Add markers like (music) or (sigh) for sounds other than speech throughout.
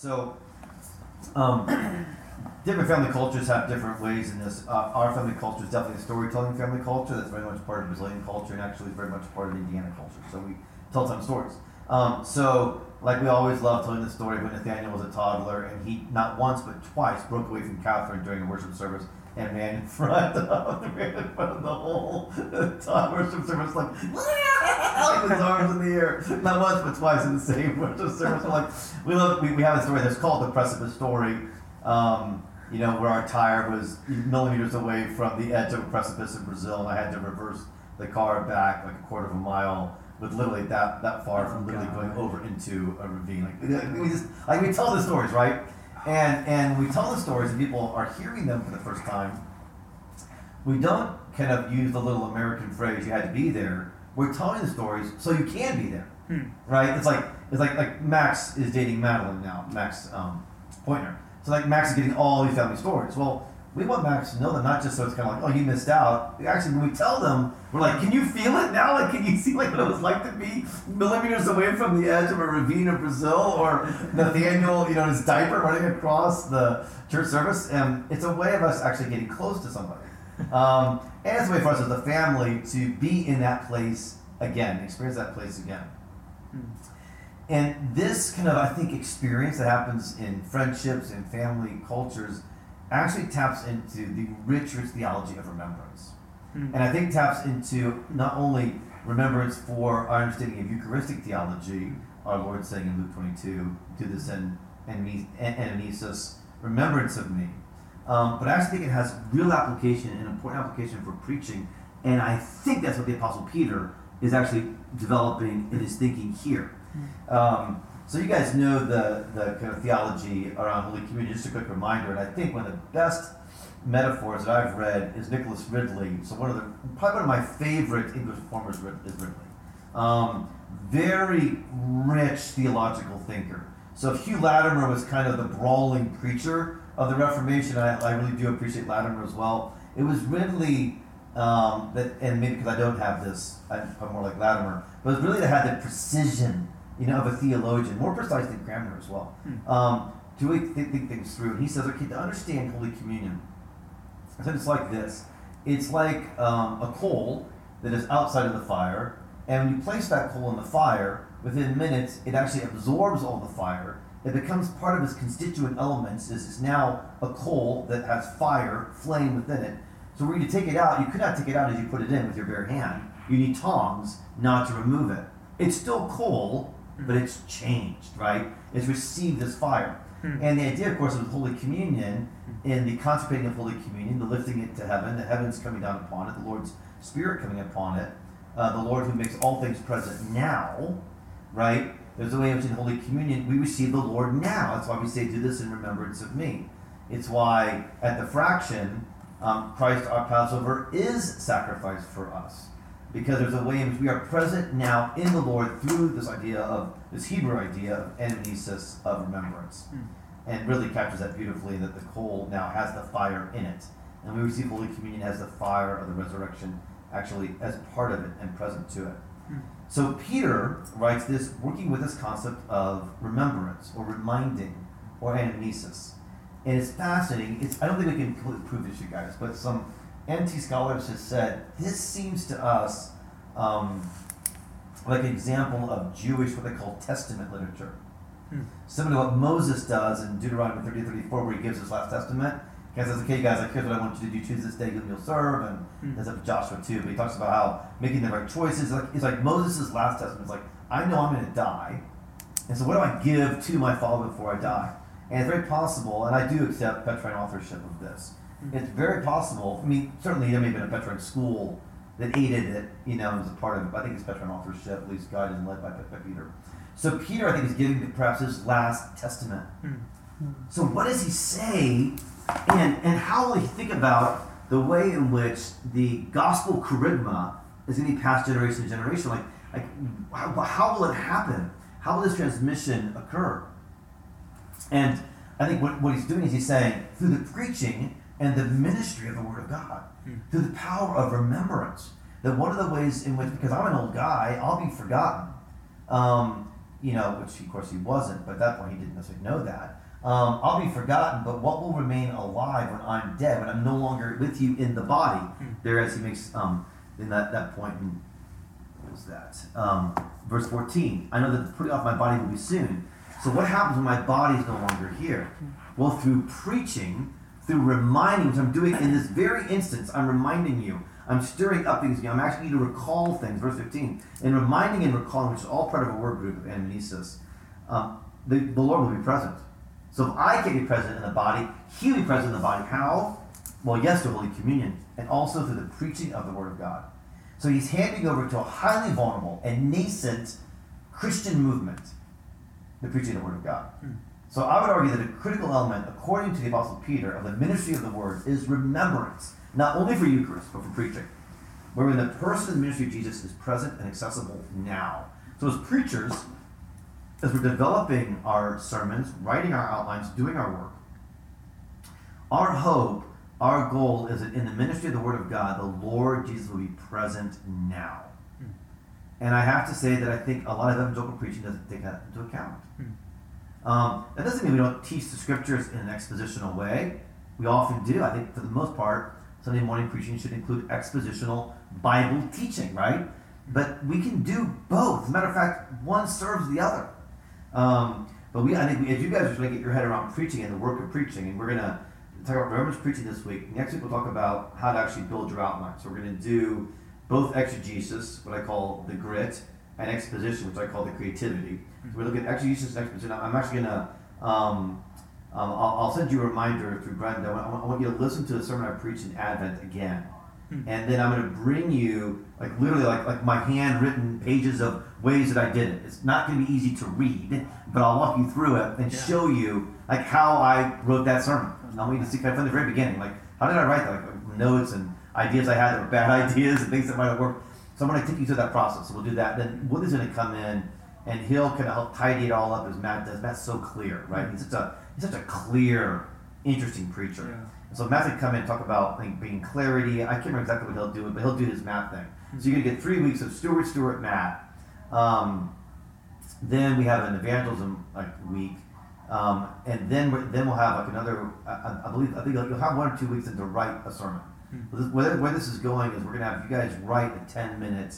So, um, different family cultures have different ways in this. Uh, our family culture is definitely a storytelling family culture. That's very much part of Brazilian culture and actually very much part of Indiana culture. So we tell some stories. Um, so, like we always love telling the story when Nathaniel was a toddler and he not once but twice broke away from Catherine during a worship service and ran in front (laughs) of the ran in front of the whole (laughs) worship service like like his arms in the air. Not once but twice in the same (laughs) worship service. We're like we love we, we have a story that's called the precipice story. Um, you know, where our tire was millimeters away from the edge of a precipice in Brazil and I had to reverse the car back like a quarter of a mile with literally that that far from literally going over into a ravine. Like we just like we tell the stories, right? And and we tell the stories and people are hearing them for the first time. We don't kind of use the little American phrase "you had to be there." We're telling the stories so you can be there, Hmm. right? It's like it's like like Max is dating Madeline now, Max um, Pointner. So like Max is getting all these family stories. Well, we want Max to know them, not just so it's kind of like, oh, you missed out. Actually, when we tell them, we're like, can you feel it now? Like, can you (laughs) see like what it was like to be millimeters away from the edge of a ravine in Brazil, or Nathaniel, you know, his diaper running across the church service? And it's a way of us actually getting close to somebody, (laughs) um, and it's a way for us as a family to be in that place again, experience that place again. And this kind of, I think, experience that happens in friendships and family cultures actually taps into the rich, rich theology of remembrance. Hmm. And I think taps into not only remembrance for our understanding of Eucharistic theology, our Lord saying in Luke 22, do this in in anamnesis, remembrance of me. Um, but I actually think it has real application, an important application for preaching. And I think that's what the Apostle Peter is actually developing in his thinking here. Um, so you guys know the, the kind of theology around Holy Communion. Just a quick reminder, and I think one of the best metaphors that I've read is Nicholas Ridley. So one of the probably one of my favorite English reformers is Ridley. Um, very rich theological thinker. So if Hugh Latimer was kind of the brawling preacher of the Reformation, I, I really do appreciate Latimer as well. It was really um, that, and maybe because I don't have this, I'm, I'm more like Latimer, but it's really that had the precision, you know, of a theologian, more precise than Cranmer as well, um, to really think, think things through. And he says, okay, to understand Holy Communion, so it's like this. It's like um, a coal that is outside of the fire, and when you place that coal in the fire, within minutes, it actually absorbs all the fire. It becomes part of its constituent elements. It's it's now a coal that has fire, flame within it. So were you to take it out, you could not take it out as you put it in with your bare hand. You need tongs not to remove it. It's still coal, hmm. but it's changed, right? It's received this fire. Hmm. And the idea, of course, of Holy Communion, hmm. in the consecrating of Holy Communion, the lifting it to heaven, the heavens coming down upon it, the Lord's Spirit coming upon it, uh, the Lord who makes all things present now, right? There's a way in which in Holy Communion we receive the Lord now. That's why we say, do this in remembrance of me. It's why at the fraction, um, Christ our Passover is sacrificed for us. Because there's a way in which we are present now in the Lord through this idea of, this Hebrew idea of anamnesis of remembrance. And really captures that beautifully that the coal now has the fire in it. And we receive Holy Communion as the fire of the resurrection actually as part of it and present to it. So Peter writes this, working with this concept of remembrance or reminding or anamnesis. And it's fascinating. It's I don't think we can completely prove this, you guys, but some NT scholars have said this seems to us um, like an example of Jewish what they call Testament literature. Similar to what Moses does in Deuteronomy 30 34, where he gives his last testament. He says, okay, guys, like, here's what I want you to do. Choose this day whom you'll serve. And Hmm. there's up Joshua too. But he talks about how making the right choices. Like, it's like Moses' last testament. It's like, I know I'm going to die. And so what do I give to my father before I die? And it's very possible, and I do accept Petrine authorship of this. It's very possible. I mean, certainly there may have been a Petrine school that aided it, you know, as a part of it. But I think it's Petrine authorship, at least guided and led by, by Peter. So Peter, I think, is giving perhaps his last testament. So what does he say, and and how will he think about the way in which the gospel charisma is going to be passed generation to generation? Like, like how, how will it happen? How will this transmission occur? And I think what, what he's doing is he's saying through the preaching and the ministry of the Word of God, through the power of remembrance, that one of the ways in which, because I'm an old guy, I'll be forgotten. Um, you know, which of course he wasn't, but at that point he didn't necessarily know that. Um, I'll be forgotten, but what will remain alive when I'm dead, when I'm no longer with you in the body? Hmm. There, as he makes um, in that, that point in what was that? Um, verse 14. I know that the putting off my body will be soon. So what happens when my body is no longer here? Well, through preaching, through reminding, which I'm doing in this very instance, I'm reminding you. I'm stirring up things. I'm asking you to recall things. Verse 15. And reminding and recalling, which is all part of a word group of anamnesis, um, the, the Lord will be present. So if I can be present in the body, He'll be present in the body. How? Well, yes, through Holy Communion, and also through the preaching of the Word of God. So he's handing over to a highly vulnerable and nascent Christian movement the preaching of the Word of God. Hmm. So I would argue that a critical element, according to the Apostle Peter, of the ministry of the Word is remembrance, not only for Eucharist, but for preaching. Wherein the person and ministry of Jesus is present and accessible now. So as preachers, as we're developing our sermons, writing our outlines, doing our work, our hope, our goal is that in the ministry of the Word of God, the Lord Jesus will be present now. Hmm. And I have to say that I think a lot of evangelical preaching doesn't take that into account. Hmm. Um, that doesn't mean we don't teach the scriptures in an expositional way. We often do. I think for the most part, Sunday morning preaching should include expositional Bible teaching, right? But we can do both. As a matter of fact, one serves the other. Um, but we, I think, we, as you guys are trying to get your head around preaching and the work of preaching, and we're gonna talk about remembrance preaching this week. Next week we'll talk about how to actually build your outline. So we're gonna do both exegesis, what I call the grit, and exposition, which I call the creativity. So we're looking at exegesis and exposition. I'm actually gonna um, um, I'll, I'll send you a reminder through Brenda. I want, I want you to listen to the sermon I preached in Advent again. Hmm. And then I'm going to bring you, like literally, like, like my handwritten pages of ways that I did it. It's not going to be easy to read, but I'll walk you through it and Yeah. show you like how I wrote that sermon. I want you to see kind of from the very beginning, like how did I write that? Like notes and ideas I had that were bad (laughs) ideas and things that might have worked. So I'm going to take you through that process. So we'll do that. Then Woodley's going to come in and he'll kind of help tidy it all up as Matt does. Matt's so clear, right? He's such a he's such a clear, interesting preacher. Yeah. So Matt's gonna come in and talk about like, being clarity. I can't remember exactly what he'll do, but he'll do his math thing. So you're gonna get three weeks of Stewart, Stewart, Matt. Um, then we have an evangelism like week, um, and then then we'll have like another. I, I- believe I think you'll you'll have one or two weeks to write a sermon. Hmm. Where, where this is going is we're gonna have you guys write a ten minute,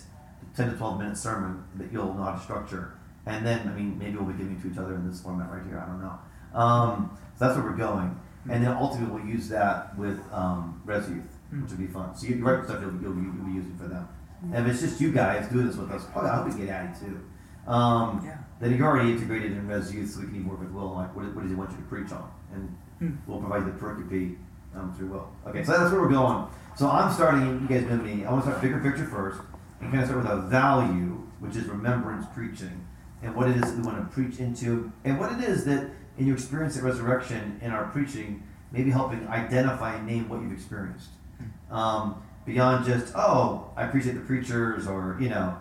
ten to twelve minute sermon that you'll know how to structure, and then I mean maybe we'll be giving to each other in this format right here. I don't know. Um, so that's where we're going, and then ultimately we'll use that with um, Res Youth, which will be fun. So you, you write stuff you'll, you'll, be, you'll be using for them. And if it's just you guys doing this with us, probably I hope we get Addie too. Um, Yeah. Then you're already integrated in Res Youth, so we can even work with Will. Like, what, what does he want you to preach on? And Hmm. we'll provide the pericope um, through Will. Okay, so that's where we're going. So I'm starting. You guys know me. I want to start bigger picture first, and kind of start with a value, which is remembrance preaching, and what it is that we want to preach into, and what it is that in your experience at resurrection in our preaching, maybe helping identify and name what you've experienced. Um, beyond just oh, I appreciate the preachers, or you know,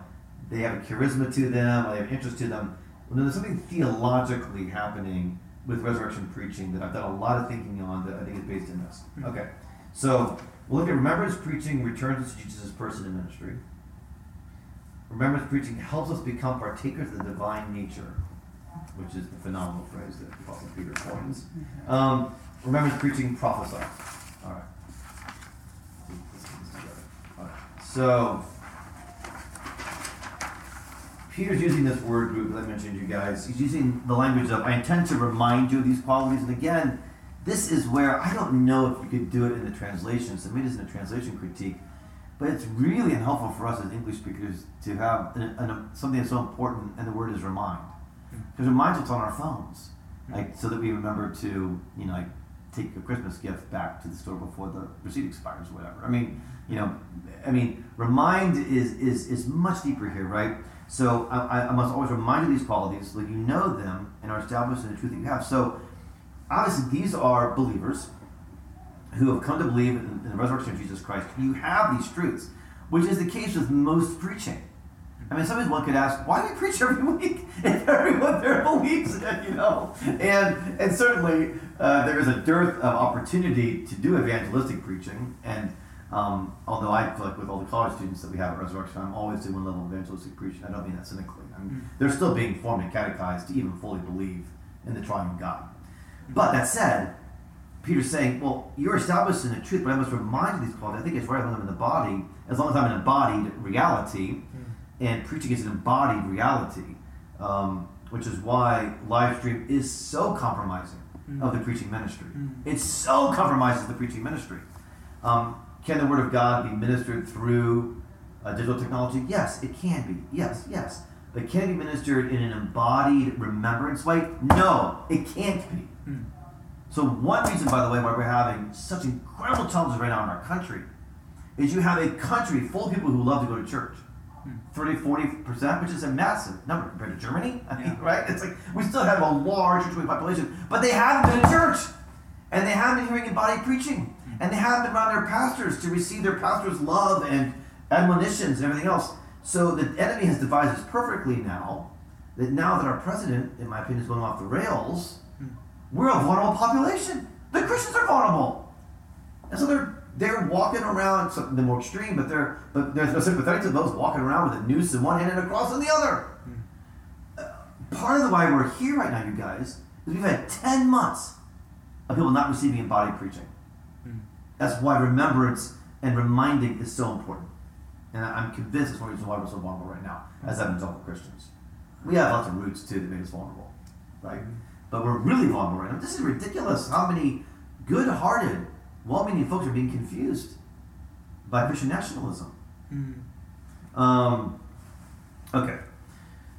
they have a charisma to them, or they have interest to them. Well, there's something theologically happening with resurrection preaching that I've done a lot of thinking on that I think is based in this. Hmm. Okay, so we'll look at remembrance preaching returns us to Jesus' person and ministry. Remembrance preaching helps us become partakers of the divine nature, which is the phenomenal phrase that Apostle Peter coins. Um, remembrance preaching prophesy. All right. So, Peter's using this word group that I mentioned to you guys. He's using the language of, I intend to remind you of these qualities. And again, this is where I don't know if you could do it in the translation. So maybe it's in a translation critique. But it's really unhelpful for us as English speakers to have an, an, something that's so important, and the word is remind. Because reminds us on our phones, mm-hmm. like so that we remember to, you know, like take a Christmas gift back to the store before the receipt expires or whatever. I mean, you know, I mean, remind is is is much deeper here, right? So I, I must always remind you these qualities, like you know them and are established in the truth that you have. So obviously, these are believers who have come to believe in, in the resurrection of Jesus Christ. You have these truths, which is the case with most preaching. I mean, sometimes one could ask, why do you preach every (laughs) week if everyone there (laughs) believes it, you know? And and certainly uh, there is a dearth of opportunity to do evangelistic preaching. And um, although I feel like with all the college students that we have at Resurrection, I'm always doing one level of evangelistic preaching. I don't mean that cynically. I And mm. They're still being formed and catechized to even fully believe in the triune God. But that said, Peter's saying, well, you're established in the truth, but I must remind you these qualities. I think it's right when I'm in the body, as long as I'm an embodied reality, mm. And preaching is an embodied reality, um, which is why live stream is so compromising mm. of the preaching ministry. Mm. It so compromises the preaching ministry. Um, can the Word of God be ministered through uh, digital technology? Yes, it can be. Yes, yes. But can it be ministered in an embodied remembrance way? No, it can't be. Mm. So, one reason, by the way, why we're having such incredible challenges right now in our country is you have a country full of people who love to go to church. 30, 40%, which is a massive number compared to Germany. I mean, yeah. right? It's like we still have a large church population, but they haven't been in church. And they haven't been hearing embodied preaching. And they haven't been around their pastors to receive their pastor's love and admonitions and everything else. So the enemy has devised this perfectly now that now that our president, in my opinion, is going off the rails, hmm. we're a vulnerable population. The Christians are vulnerable. And so they're they're walking around something the more extreme, but they're but they're, they're sympathetic to those walking around with a noose in one hand and a cross in the other. Uh, part of the why we're here right now, you guys, is we've had ten months of people not receiving embodied preaching. Mm. That's why remembrance and reminding is so important. And I'm convinced it's one reason why we're so vulnerable right now as evangelical Christians. We have lots of roots too that make us vulnerable, right? Mm. But we're really vulnerable right now. This is ridiculous how many good-hearted well-meaning folks are being confused by Christian nationalism. Mm. Um, okay,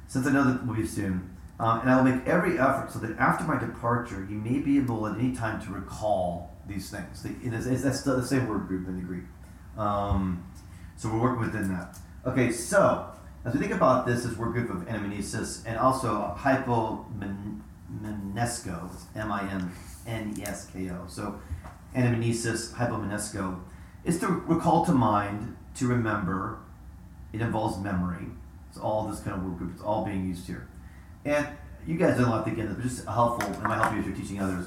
since I know that we'll be soon, um, and I will make every effort so that after my departure, you may be able at any time to recall these things. It's, it's, that's the same word group in the Greek. Um, so we're working within that. Okay, so as we think about this as word group of anamnesis and also hypomenesko, M-I-N-N-E-S-K-O. So anamnesis, hypomenesko, is to recall to mind, to remember. It involves memory. It's all this kind of word group. It's all being used here. And you guys don't have to get it, but just helpful, and might help you as you're teaching others.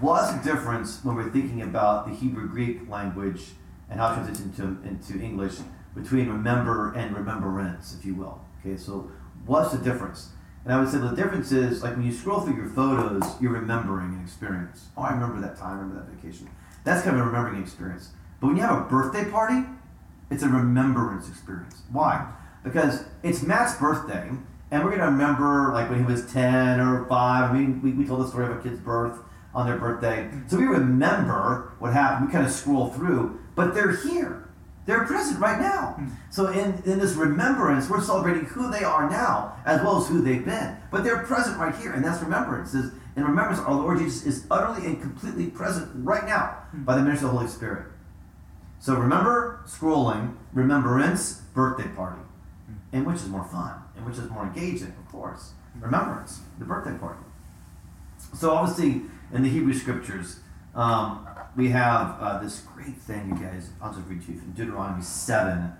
What's the difference when we're thinking about the Hebrew Greek language and how it translates into, into English between remember and remembrance, if you will? Okay, so what's the difference? And I would say the difference is like when you scroll through your photos, you're remembering an experience. Oh, I remember that time, I remember that vacation. That's kind of a remembering experience. But when you have a birthday party, it's a remembrance experience. Why? Because it's Matt's birthday, and we're to remember like when he was 10 or 5. I mean, we, we told the story of a kid's birth on their birthday. So we remember what happened. We kind of scroll through, but they're here. They're present right now. Mm. So in, in this remembrance, we're celebrating who they are now as well as who they've been. But they're present right here, and that's remembrance. Is in remembrance, our Lord Jesus is utterly and completely present right now mm. by the ministry of the Holy Spirit. So remember scrolling, remembrance, birthday party. Mm. And which is more fun, and which is more engaging, of course. Remembrance, the birthday party. So obviously in the Hebrew scriptures, um, we have uh, this great thing, you guys. I'll just read to you from Deuteronomy 7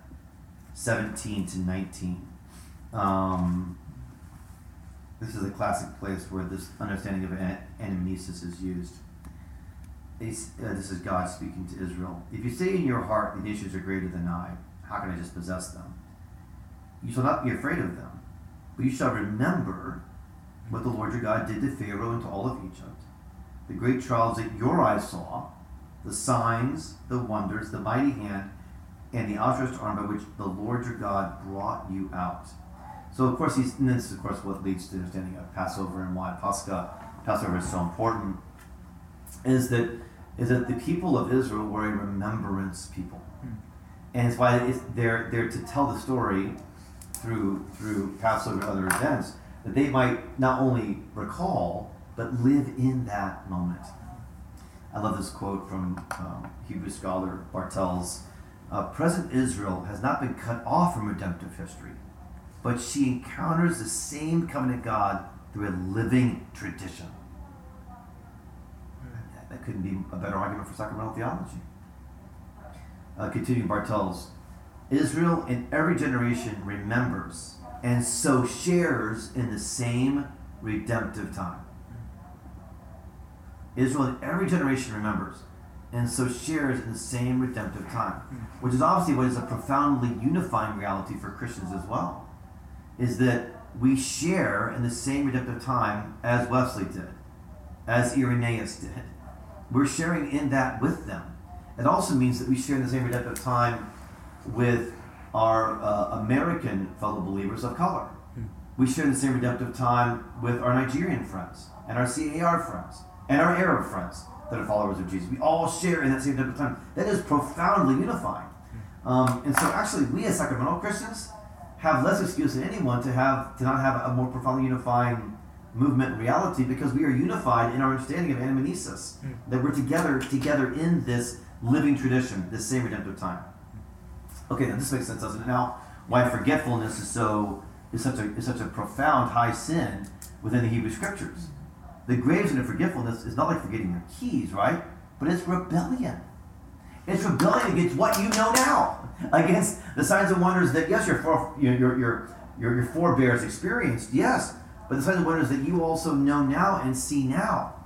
17 to 19. Um, this is a classic place where this understanding of anamnesis is used. Uh, this is God speaking to Israel. If you say in your heart, the nations are greater than I, how can I just possess them? You shall not be afraid of them, but you shall remember what the Lord your God did to Pharaoh and to all of Egypt, the great trials that your eyes saw the signs, the wonders, the mighty hand, and the outstretched arm by which the Lord your God brought you out. So, of course, he's, and this is, of course, what leads to the understanding of Passover and why Pascha, Passover is so important, is that is that the people of Israel were a remembrance people, hmm. and it's why it's, they're they're to tell the story through through Passover and other events that they might not only recall but live in that moment. I love this quote from um, Hebrew scholar Bartels. Uh, present Israel has not been cut off from redemptive history, but she encounters the same covenant God through a living tradition. That, that couldn't be a better argument for sacramental theology. Uh, continuing Bartels, Israel in every generation remembers and so shares in the same redemptive time. Israel in every generation remembers and so shares in the same redemptive time, which is obviously what is a profoundly unifying reality for Christians as well. Is that we share in the same redemptive time as Wesley did, as Irenaeus did. We're sharing in that with them. It also means that we share in the same redemptive time with our uh, American fellow believers of color. Hmm. We share in the same redemptive time with our Nigerian friends and our CAR friends and our Arab friends that are followers of Jesus. We all share in that same redemptive time. That is profoundly unifying. Um, and so, actually, we as sacramental Christians have less excuse than anyone to have to not have a more profoundly unifying movement and reality because we are unified in our understanding of anamnesis. Mm. That we're together together in this living tradition, this same redemptive time. Okay, now this makes sense, doesn't it? Now, why forgetfulness is so is such a is such a profound high sin within the Hebrew scriptures. The graves of forgetfulness is not like forgetting your keys, right? But it's rebellion. It's rebellion against what you know now, (laughs) against the signs and wonders that yes, your your, your your your forebears experienced, yes, but the signs and wonders that you also know now and see now.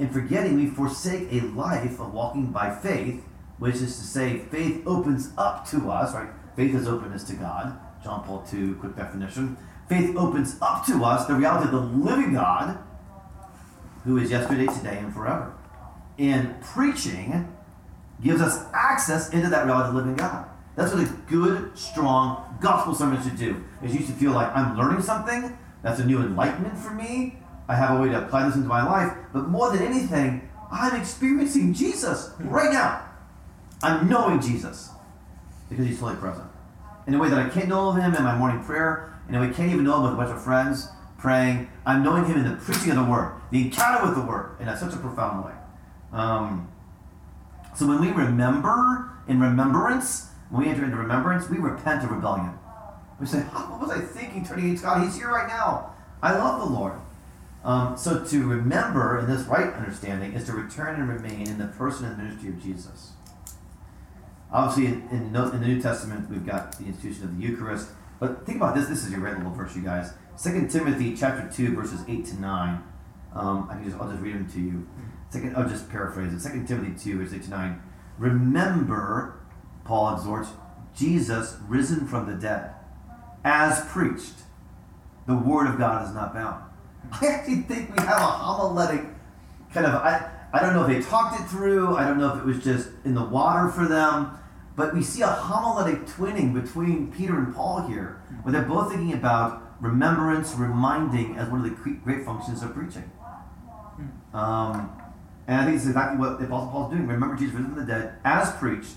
In forgetting, we forsake a life of walking by faith, which is to say, faith opens up to us, right? Faith is openness to God. John Paul II, quick definition. Faith opens up to us the reality of the living God, who is yesterday, today, and forever. And preaching gives us access into that reality of living God. That's what a good, strong gospel sermon should do. Is you should feel like I'm learning something. That's a new enlightenment for me. I have a way to apply this into my life. But more than anything, I'm experiencing Jesus right now. I'm knowing Jesus because he's fully present. In a way that I can't know him in my morning prayer, in a way I can't even know him with a bunch of friends praying. I'm knowing him in the preaching of the word, the encounter with the word, in such a profound way. Um, so when we remember in remembrance, when we enter into remembrance, we repent of rebellion. We say, oh, (laughs) What was I thinking turning against God? He's here right now. I love the Lord. Um, so to remember in this right understanding is to return and remain in the person and ministry of Jesus. Obviously, in, in, the New Testament, we've got the institution of the Eucharist. But think about this. This is your great little verse, you guys. 2 Timothy chapter 2, verses 8 to 9. Um, I can just, I'll just read them to you. Second, I'll just paraphrase it. 2 Timothy 2, verse 8 to 9. Remember, Paul exhorts, Jesus risen from the dead, as preached. The word of God is not bound. (laughs) I actually think we have a homiletic kind of, I, I don't know if they talked it through, I don't know if it was just in the water for them, but we see a homiletic twinning between Peter and Paul here, where they're both thinking about remembrance, reminding as one of the great functions of preaching. Um, and I think it's exactly what the Apostle Paul's doing. Remember Jesus risen from the dead, as preached.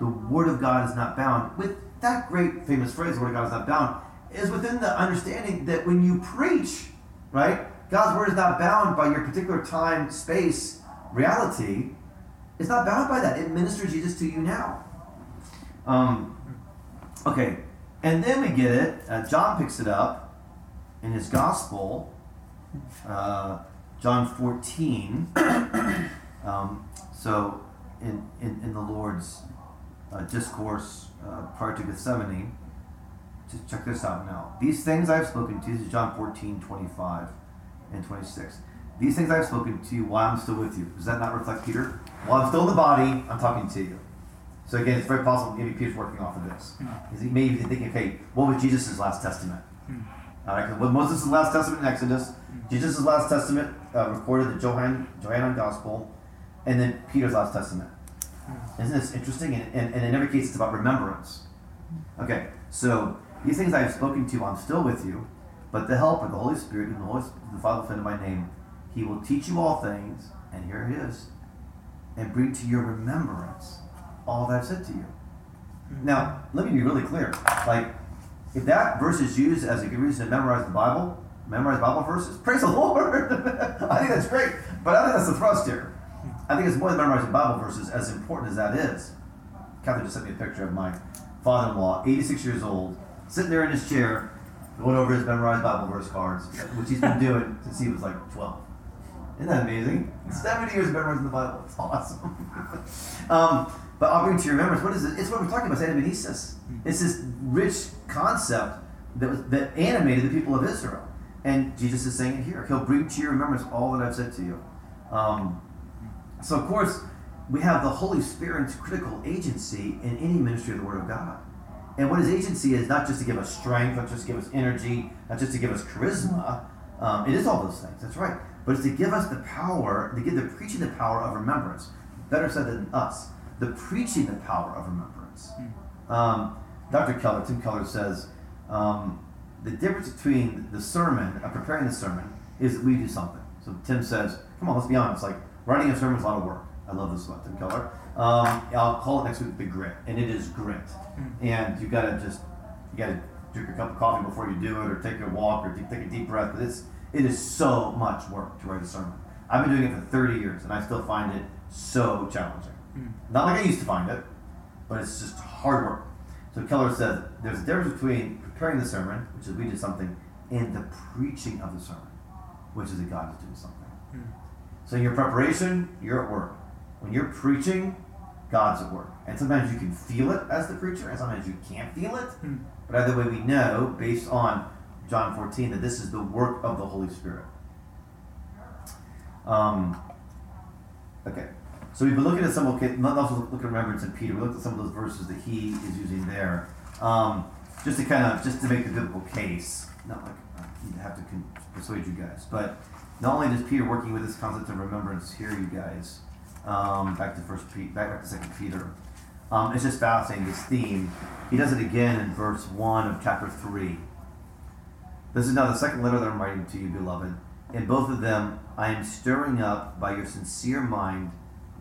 The Word of God is not bound. With that great famous phrase, the Word of God is not bound, is within the understanding that when you preach, right, God's Word is not bound by your particular time, space, reality. It's not bound by that. It ministers Jesus to you now. Um, okay, and then we get it. Uh, John picks it up in his Gospel. Uh, John 14. (coughs) um, so, in, in, in, the Lord's uh, discourse uh, prior to Gethsemane, just check this out now. These things I've spoken to, this is John 14, 25 and 26. These things I've spoken to you while I'm still with you. Does that not reflect Peter? While I'm still in the body, I'm talking to you. So again, it's very possible maybe Peter's working off of this. Mm. He may be thinking, okay, what was Jesus' last testament? Mm. All right, what Moses' last testament in Exodus. Jesus' last testament uh, recorded the Johann, Johannine Gospel, and then Peter's last testament. Isn't this interesting? And, and, and, in every case, it's about remembrance. Okay, so these things I have spoken to, you, I'm still with you, but the Helper, the Holy Spirit, whom the, Holy, the Father will send in my name, he will teach you all things, and here it is, and bring to your remembrance all that I've said to you. Now, let me be really clear. Like, if that verse is used as a good reason to memorize the Bible, memorize Bible verses, (laughs) praise the Lord. I think that's great. But I think that's the thrust here. I think it's more than memorizing Bible verses, as important as that is. Catherine just sent me a picture of my father in law, 86 years old, sitting there in his chair, going over his memorized Bible verse cards, which he's been doing since he was like 12. Isn't that amazing? 70 years of memorizing the Bible. It's awesome. (laughs) um, but I'll bring to your remembrance, what is it? It's what we're talking about, anamnesis. It's this rich concept that, was, that animated the people of Israel. And Jesus is saying it here. He'll bring to your remembrance all that I've said to you. Um, so, of course, we have the Holy Spirit's critical agency in any ministry of the Word of God. And what his agency is not just to give us strength, not just to give us energy, not just to give us charisma. Um, it is all those things, that's right. But it's to give us the power, to give the preaching the power of remembrance. Better said than us. The preaching the power of remembrance. Um, Dr. Keller, Tim Keller says, um, the difference between the sermon, uh, preparing the sermon, is that we do something. So Tim says, come on, let's be honest. Like writing a sermon is a lot of work. I love this about Tim Keller. Um, I'll call it next week the grit, and it is grit. Mm-hmm. And you gotta just you gotta drink a cup of coffee before you do it, or take a walk, or take a deep breath. But it's it is so much work to write a sermon. I've been doing it for 30 years, and I still find it so challenging. Mm-hmm. Not like I used to find it, but it's just hard work. So Keller says there's a difference between preparing the sermon, which is we do something, and the preaching of the sermon, which is that God is doing something. Mm-hmm. So in your preparation, you're at work. When you're preaching, God's at work. And sometimes you can feel it as the preacher, and sometimes you can't feel it. Hmm. But either way, we know, based on John 14, that this is the work of the Holy Spirit. Um, okay. So we've been looking at some, okay, let's also look at remembrance in Peter. We looked at some of those verses that he is using there. Um, just to kind of, just to make the biblical case. Not like I have to persuade you guys, but not only does Peter working with this concept of remembrance here, you guys, um, back to first Pete, back, back to second Peter. Um, it's just fascinating this theme. He does it again in verse one of chapter three. This is now the second letter that I'm writing to you, beloved. In both of them, I am stirring up by your sincere mind,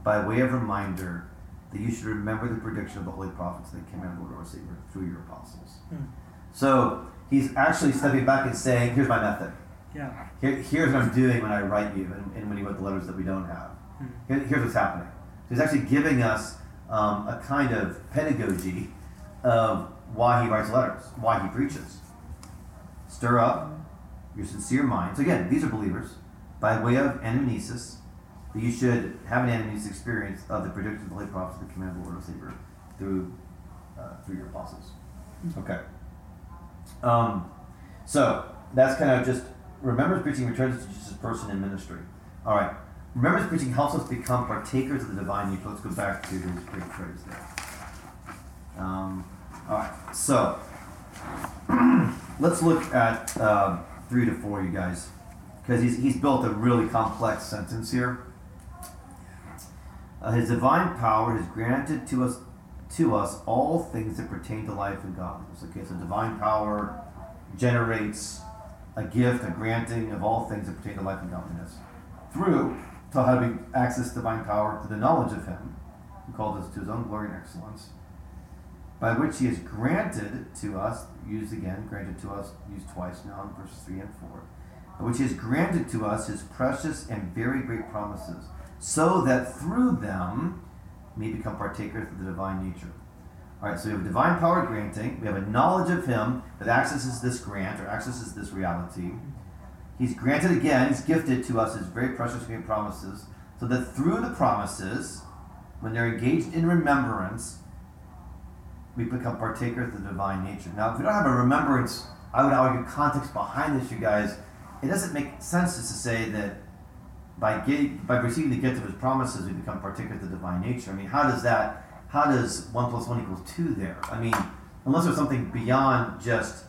by way of reminder, that you should remember the prediction of the holy prophets that came out of the Lord our Savior through your apostles. Hmm. So he's actually stepping back and saying, "Here's my method. Yeah. Here, here's what I'm doing when I write you, and, and when you write the letters that we don't have." Here's what's happening. So he's actually giving us um, a kind of pedagogy of why he writes letters, why he preaches. Stir up your sincere minds. Again, these are believers by way of anamnesis that you should have an anamnesis experience of the the holy prophets, the command of the Lord of Savior through uh, through your apostles. Okay. Um, so that's kind of just remember preaching returns to Jesus' person in ministry. All right. Remembrance preaching helps us become partakers of the divine nature. Let's go back to his great phrase there. Um, all right, so (clears throat) let's look at uh, three to four, you guys, because he's, he's built a really complex sentence here. Uh, his divine power has granted to us to us all things that pertain to life and godliness. Okay, so divine power generates a gift, a granting of all things that pertain to life and godliness through to having access to divine power to the knowledge of him, who called us to his own glory and excellence, by which he has granted to us, used again, granted to us, used twice now in verses 3 and 4, by which he has granted to us his precious and very great promises, so that through them we become partakers of the divine nature. All right, so we have divine power granting, we have a knowledge of him that accesses this grant or accesses this reality He's granted again, he's gifted to us his very precious great promises, so that through the promises, when they're engaged in remembrance, we become partakers of the divine nature. Now, if we don't have a remembrance, I would argue context behind this, you guys, it doesn't make sense just to say that by getting, by receiving the gift of his promises, we become partakers of the divine nature. I mean, how does that, how does one plus one equals two there? I mean, unless there's something beyond just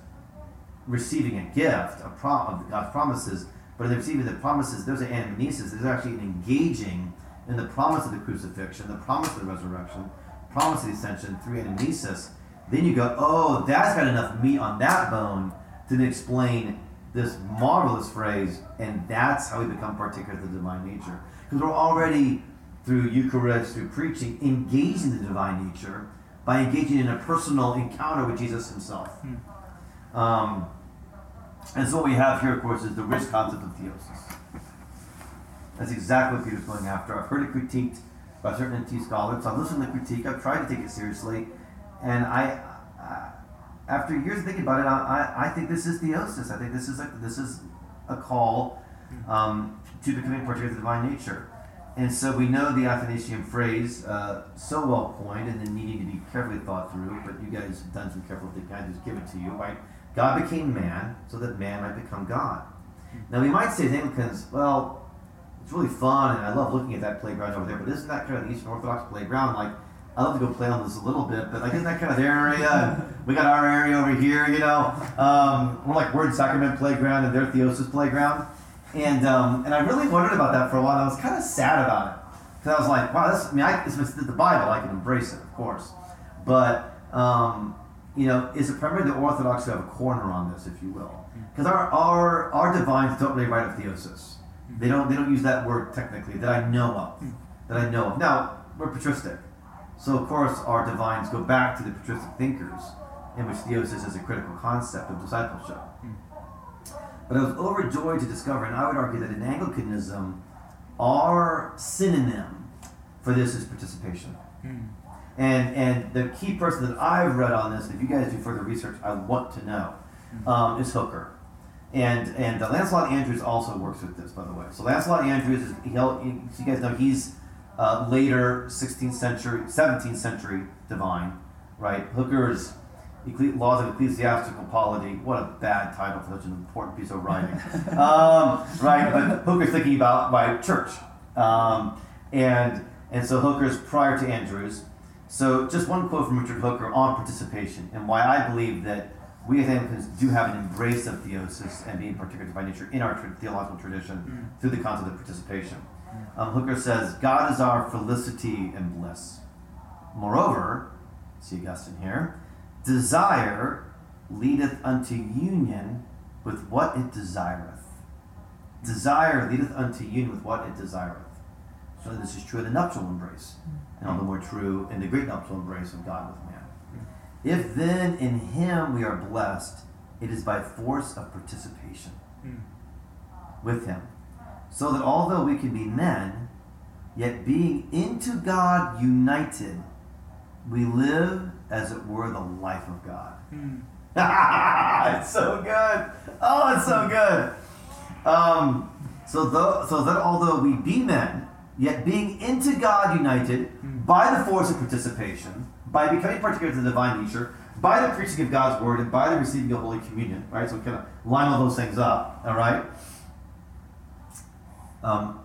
receiving a gift of, of God's promises, but in receiving the promises, there's an anamnesis. There's actually an engaging in the promise of the crucifixion, the promise of the resurrection, promise of the ascension through anamnesis. Then you go, oh, that's got enough meat on that bone to explain this marvelous phrase, and that's how we become partakers of the divine nature. Because we're already, through Eucharist, through preaching, engaging the divine nature by engaging in a personal encounter with Jesus himself. Hmm. Um, and so what we have here, of course, is the rich concept of theosis. That's exactly what Peter's going after. I've heard it critiqued by certain NT scholars. So I've listened to the critique. I've tried to take it seriously, and I, I after years of thinking about it, I, I, think this is theosis. I think this is a, this is a call um, to becoming part of the divine nature. And so we know the Athanasian phrase, uh, so well coined and then needing to be carefully thought through, but you guys have done some careful thinking. I just give it to you, right? God became man so that man might become God. Now we might say as Anglicans, well, it's really fun and I love looking at that playground over there, but isn't that kind of the Eastern Orthodox playground? Like I love to go play on this a little bit, but like in that kind of their area, we got our area over here, you know. Um, we're like Word Sacrament Playground and their Theosis Playground. And, um, and I really wondered about that for a while. I was kind of sad about it. Because I was like, wow, this, I mean, I, it's the Bible, I can embrace it, of course. But, um, you know, is it primarily the Orthodox who have a corner on this, if you will? Because our, our, our divines don't really write of theosis. They don't, they don't use that word technically that I know of. That I know of. Now, we're patristic. So, of course, our divines go back to the patristic thinkers, in which theosis is a critical concept of discipleship. But I was overjoyed to discover, and I would argue that in Anglicanism, our synonym for this is participation. Mm. And and the key person that I've read on this, if you guys do further research, I want to know, mm. um, is Hooker. And and uh, Lancelot Andrewes also works with this, by the way. So Lancelot Andrewes, is, he, you guys know he's uh, later 16th century, 17th century divine, right? Hooker's Laws of Ecclesiastical Polity. What a bad title for such an important piece of writing. (laughs) um, right, but Hooker's thinking about by church. Um, and, and so Hooker's prior to Andrewes. So just one quote from Richard Hooker on participation and why I believe that we as Anglicans do have an embrace of theosis and being particular by nature in our theological tradition mm. through the concept of participation. Um, Hooker says, God is our felicity and bliss. Moreover, see Augustine here, Desire leadeth unto union with what it desireth. Desire leadeth unto union with what it desireth. So this is true in the nuptial embrace, and all the more true in the great nuptial embrace of God with man. If then in him we are blessed, it is by force of participation with him. So that although we can be men, yet being into God united, we live as it were the life of God. Mm. (laughs) it's so good. Oh, it's so good. Um, so, though, so that although we be men, yet being into God united mm. by the force of participation, by becoming partakers of the divine nature, by the preaching of God's word, and by the receiving of Holy Communion, right? So we kind of line all those things up, all right? Um,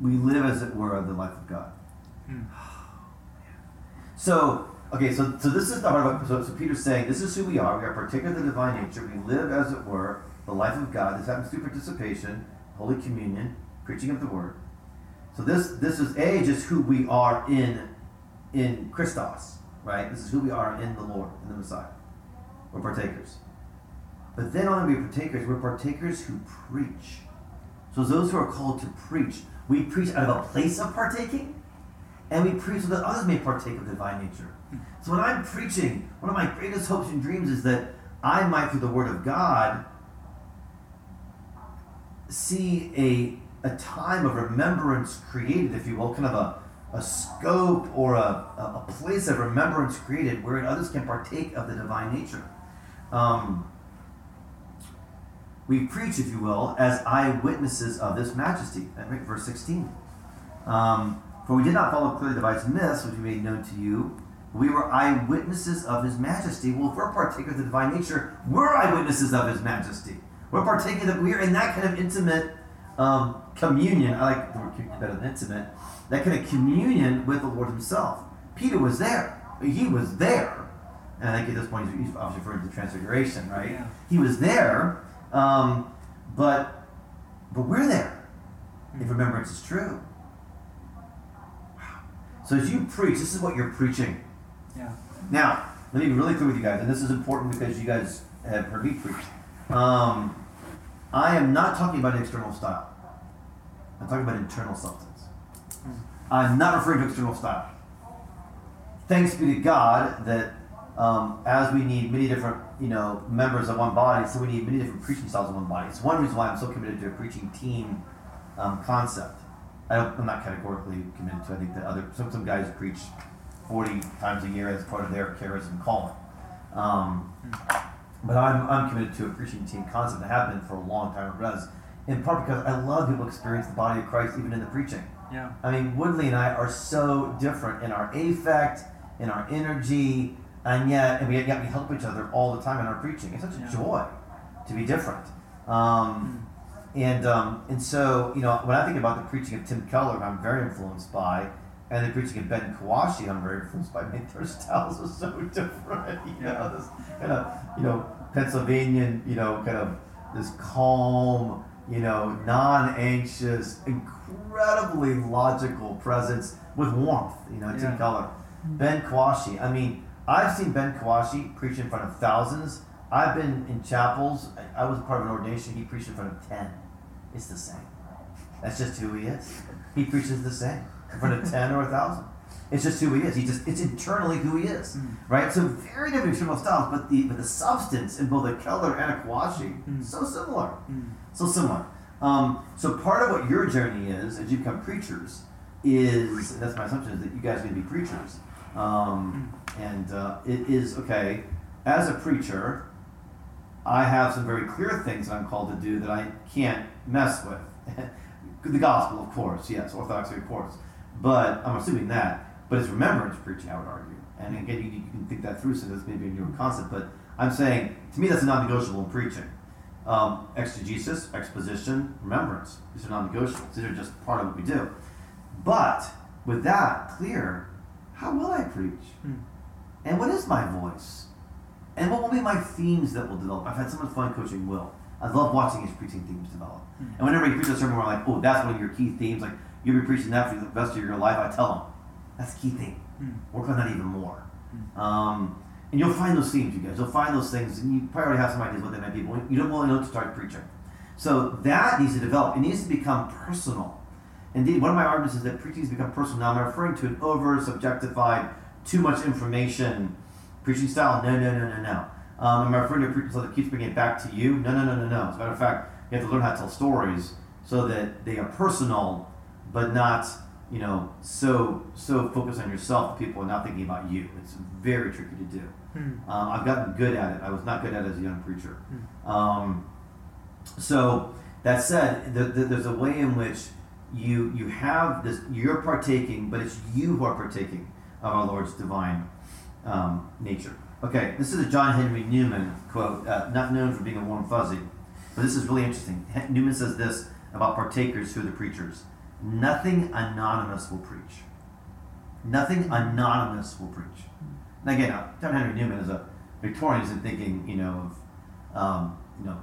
we live, as it were, the life of God. Mm. (sighs) So, okay, so, so this is the heart of so, so Peter's saying, this is who we are. We are partaker of the divine nature. We live, as it were, the life of God. This happens through participation, Holy Communion, preaching of the Word. So this this is a just who we are in in Christos, right? This is who we are in the Lord, in the Messiah. We're partakers. But then only we partakers, we're partakers who preach. So those who are called to preach, we preach out of a place of partaking, and we preach so that others may partake of divine nature. So when I'm preaching, one of my greatest hopes and dreams is that I might, through the Word of God, see a, a time of remembrance created, if you will, kind of a, a scope or a, a place of remembrance created wherein others can partake of the divine nature. Um, we preach, if you will, as eyewitnesses of this majesty. Right? Verse 16. Um, for we did not follow clearly the devised myths, which we made known to you. We were eyewitnesses of his majesty. Well, if we're partakers of the divine nature, we're eyewitnesses of his majesty. We're partaking that we're in that kind of intimate um, communion. I like the word better than intimate. That kind of communion with the Lord Himself. Peter was there. He was there. And I think at this point he's obviously referring to the transfiguration, right? Yeah. He was there, um, but but we're there. If remembrance is true. So as you preach, this is what you're preaching. Yeah. Now, let me be really clear with you guys, and this is important because you guys have heard me preach. Um, I am not talking about external style. I'm talking about internal substance. Mm. I'm not referring to external style. Thanks be to God that um, as we need many different, you know, members of one body, so we need many different preaching styles of one body. It's one reason why I'm so committed to a preaching team um, concept. I am not categorically committed to. I think that other some some guys preach forty times a year as part of their charism calling. Um, but I'm, I'm committed to a preaching team concept. I have been for a long time Res, in part because I love people experience the body of Christ even in the preaching. Yeah. I mean, Woodley and I are so different in our affect, in our energy, and yet and we yet we help each other all the time in our preaching. It's such a joy to be different. Um, mm. And um, and so you know when I think about the preaching of Tim Keller, I'm very influenced by. and the preaching of Ben Kwashi, I'm very influenced by. I mean, their styles are so (laughs) different. You know, this kind of, you know, Pennsylvanian, you know, kind of this calm, you know, non-anxious, incredibly logical presence with warmth. You know, Yeah. in color. Ben Kwashi. I mean, I've seen Ben Kwashi preach in front of thousands. I've been in chapels. I was part of an ordination. He preached in front of ten. It's the same. That's just who he is. He preaches the same in front of (laughs) ten or a thousand. It's just who he is. He just it's internally who he is, Mm. right? So very different external styles, but the but the substance in both a Keller and a Kwashi Mm. so similar, Mm. so similar. Um, so part of what your journey is as you become preachers is, that's my assumption is that you guys are going to be preachers, um, and uh, it is okay as a preacher. I have some very clear things that I'm called to do that I can't mess with. (laughs) the gospel, of course, yes, orthodoxy, of course. But I'm assuming that. But it's remembrance preaching, I would argue. And again, you, you can think that through, so that's maybe a newer concept. But I'm saying, to me, that's a non negotiable in preaching. Um, exegesis, exposition, remembrance. These are non negotiables. These are just part of what we do. But with that clear, how will I preach? Mm. And what is my voice? And what will be my themes that will develop? I've had so much fun coaching Will. I love watching his preaching themes develop. Mm. And whenever he preaches a sermon, we're like, oh, that's one of your key themes. Like, you'll be preaching that for the rest of your life. I tell him, that's a key theme. Mm. Work on that even more. Mm. Um, and you'll find those themes, you guys. You'll find those things, and you probably already have some ideas what they might be, but you don't want to know to start preaching. So that needs to develop. It needs to become personal. Indeed, one of my arguments is that preaching has become personal. Now, I'm referring to an over subjectified, too much information preaching style. No, no, no, no, no. Um, I'm referring to a preaching style that keeps bringing it back to you. No, no, no, no, no. As a matter of fact, you have to learn how to tell stories so that they are personal, but not, you know, so so focused on yourself people are not thinking about you. It's very tricky to do. Mm. Um, I've gotten good at it. I was not good at it as a young preacher. Mm. Um, so that said, the, the, there's a way in which you you have this. You're partaking, but it's you who are partaking of our Lord's divine um, nature. Okay, this is a John Henry Newman quote, uh, not known for being a warm fuzzy, but this is really interesting. Newman says this about partakers who are the preachers: "Nothing anonymous will preach. Nothing anonymous will preach." And again, uh, John Henry Newman is a Victorian, isn't thinking, you know, of um, you know,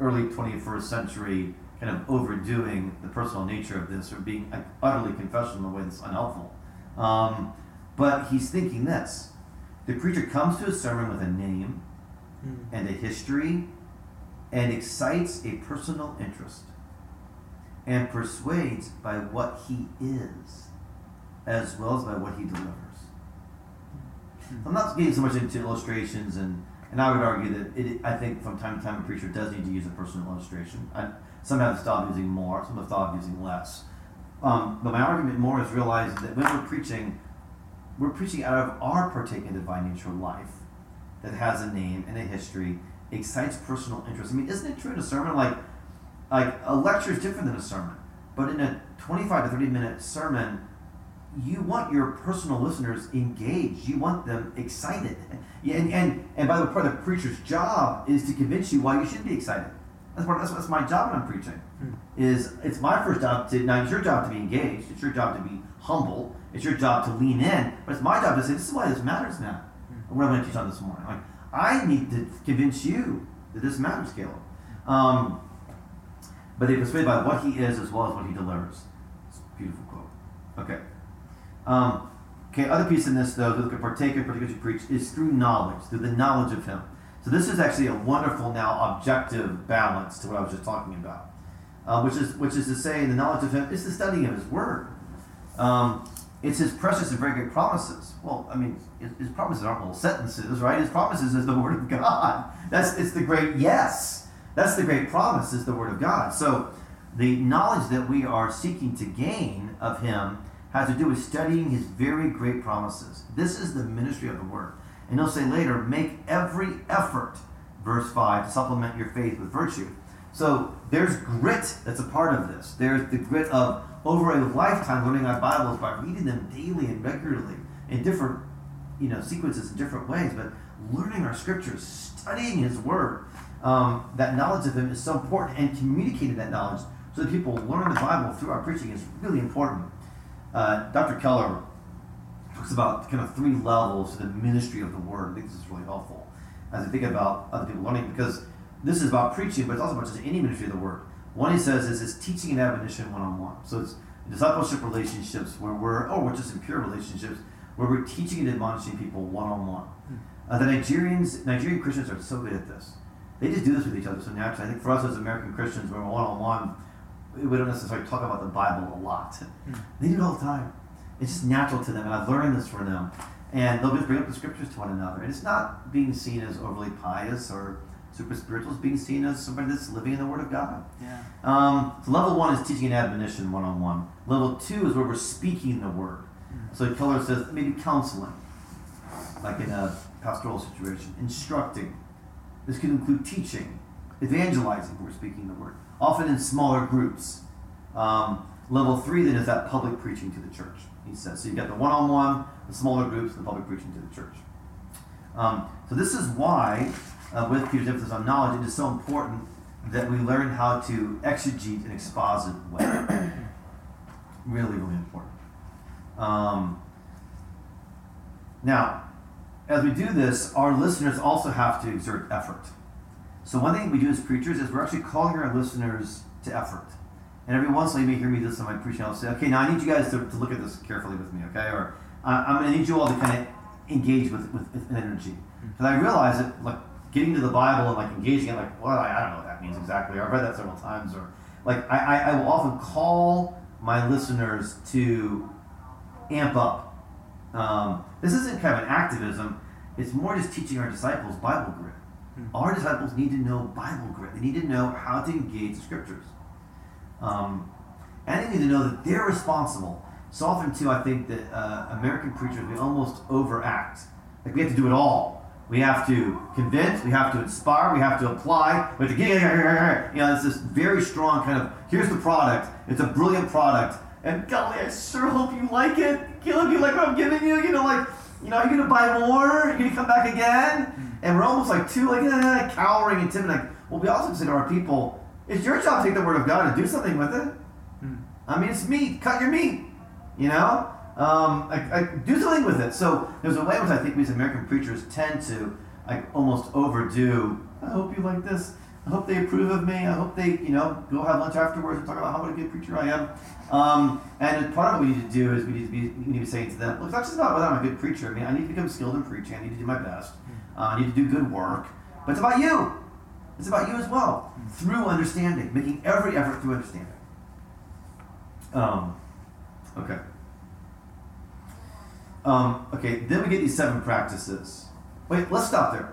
early 21st century kind of overdoing the personal nature of this or being utterly confessional in a way that's unhelpful. Um, but he's thinking this: the preacher comes to a sermon with a name Mm. and a history, and excites a personal interest, and persuades by what he is, as well as by what he delivers. I'm not getting so much into illustrations, and, and I would argue that it, I think from time to time a preacher does need to use a personal illustration. I, some have stopped using more, some have stopped using less. Um, but my argument more is realizing that when we're preaching, we're preaching out of our partaking divine nature life that has a name and a history, excites personal interest. I mean, isn't it true in a sermon? Like, like a lecture is different than a sermon, but in a 25 to 30 minute sermon, you want your personal listeners engaged. You want them excited. And, and, and by the way, part of the preacher's job is to convince you why you should be excited. That's, part, that's, that's my job when I'm preaching. Mm. Is it's my first job to now it's your job to be engaged. It's your job to be humble. It's your job to lean in. But it's my job to say this is why this matters now. Mm. And what I'm going to teach on this morning. Like I need to convince you that this matters, Caleb. Um, but they persuaded by what he is as well as what he delivers. It's a beautiful quote. Okay. Um, okay, other piece in this, though, to look at partaker, particularly preach, is through knowledge, through the knowledge of him. So this is actually a wonderful now objective balance to what I was just talking about, uh, which is which is to say, the knowledge of him is the studying of his word. Um, it's his precious and very great promises. Well, I mean, his, his promises aren't little sentences, right? His promises is the word of God. That's it's the great yes. That's the great promise is the word of God. So the knowledge that we are seeking to gain of him has to do with studying his very great promises. This is the ministry of the word. And he'll say later, make every effort, verse 5, to supplement your faith with virtue. So there's grit that's a part of this. There's the grit of over a lifetime learning our Bibles by reading them daily and regularly in different you know sequences in different ways, but learning our scriptures, studying his word. Um, that knowledge of him is so important and communicating that knowledge so that people learn the Bible through our preaching is really important. Uh, Dr. Keller talks about kind of three levels to the ministry of the word. I think this is really helpful as I think about other people learning because this is about preaching, but it's also about just any ministry of the word. One he says is it's teaching and admonition one on one. So it's discipleship relationships where we're, or we're just in pure relationships where we're teaching and admonishing people one on one. The Nigerians, Nigerian Christians are so good at this. They just do this with each other so naturally. I think for us as American Christians, when we're one on one, we don't necessarily talk about the Bible a lot. Mm. They do it all the time. It's just natural to them, and I've learned this from them. And they'll just bring up the scriptures to one another. And it's not being seen as overly pious or super spiritual, it's being seen as somebody that's living in the Word of God. Yeah. Um, so level one is teaching and admonition one on one. Level two is where we're speaking the Word. Mm. So Keller says maybe counseling, like in a pastoral situation, instructing. This could include teaching, evangelizing, we're speaking the Word, often in smaller groups. Um, level three then is that public preaching to the church, he says. So you've got the one on one, the smaller groups, the public preaching to the church. Um, so this is why, uh, with Peter's emphasis on knowledge, it is so important that we learn how to exegete and exposit well. (coughs) really, really important. Um, now, as we do this, our listeners also have to exert effort. So one thing we do as preachers is we're actually calling our listeners to effort. And every once in a while, you may hear me do this in my preaching. I'll say, okay, now I need you guys to, to look at this carefully with me, okay? Or uh, I'm going to need you all to kind of engage with, with, with energy. Because I realize that, like, getting to the Bible and, like, engaging it, like, well, I, I don't know what that means exactly. Or I've read that several times. Or, like, I, I, I will often call my listeners to amp up. Um, this isn't kind of an activism. It's more just teaching our disciples Bible grit. Mm-hmm. Our disciples need to know Bible grit. They need to know how to engage the scriptures. Um, and they need to know that they're responsible. So often, too, I think that uh, American preachers, we almost overact. Like we have to do it all. We have to convince, we have to inspire, we have to apply, we have to get, you know, it's this very strong kind of, here's the product. It's a brilliant product. And golly, I sure hope you like it. Caleb, you like what I'm giving you? You know, like, you know, are you going to buy more? Are you going to come back again? Hmm. And we're almost like too, like, eh, cowering and timid. Like, well, we also say to our people, it's your job to take the word of God and do something with it. Hmm. I mean, it's meat. Cut your meat. You know? Um, I, I, do something with it. So there's a way in which I think we as American preachers tend to like almost overdo. I hope you like this. I hope they approve of me. I hope they, you know, go have lunch afterwards and talk about how what a good preacher I am. Um, and part of what we need to do is we need to be, we need to be saying to them, look, it's not just about whether I'm a good preacher. I mean, I need to become skilled in preaching. I need to do my best. Hmm. Uh, I need to do good work. But it's about you. It's about you as well, through understanding, making every effort through understanding. Um, okay. Um, okay, then we get these seven practices. Wait, let's stop there